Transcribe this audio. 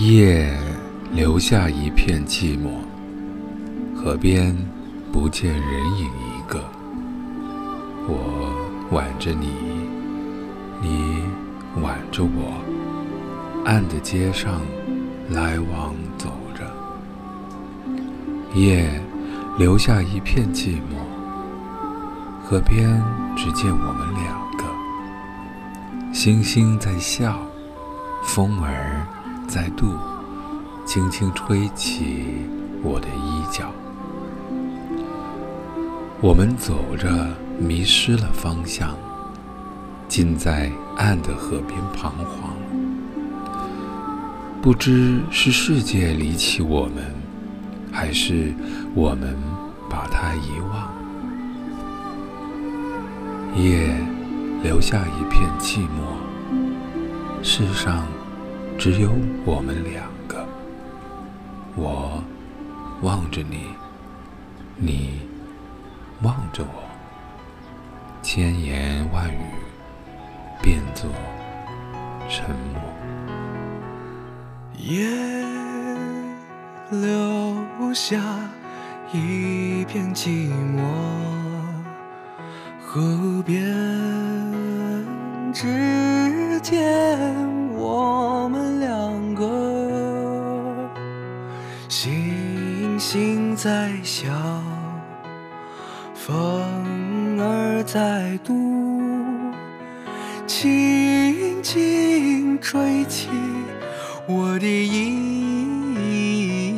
夜留下一片寂寞，河边不见人影一个。我挽着你，你挽着我，暗的街上来往走着。夜留下一片寂寞，河边只见我们两个。星星在笑，风儿在度，轻轻吹起我的衣角。我们走着，迷失了方向，竟在暗的河边彷徨。不知是世界离弃我们，还是我们把它遗忘。夜留下一片寂寞，世上。只有我们两个，我望着你，你望着我，千言万语变作沉默。夜留下一片寂寞，河边只见。我星星在笑，风儿在读，轻轻吹起我的衣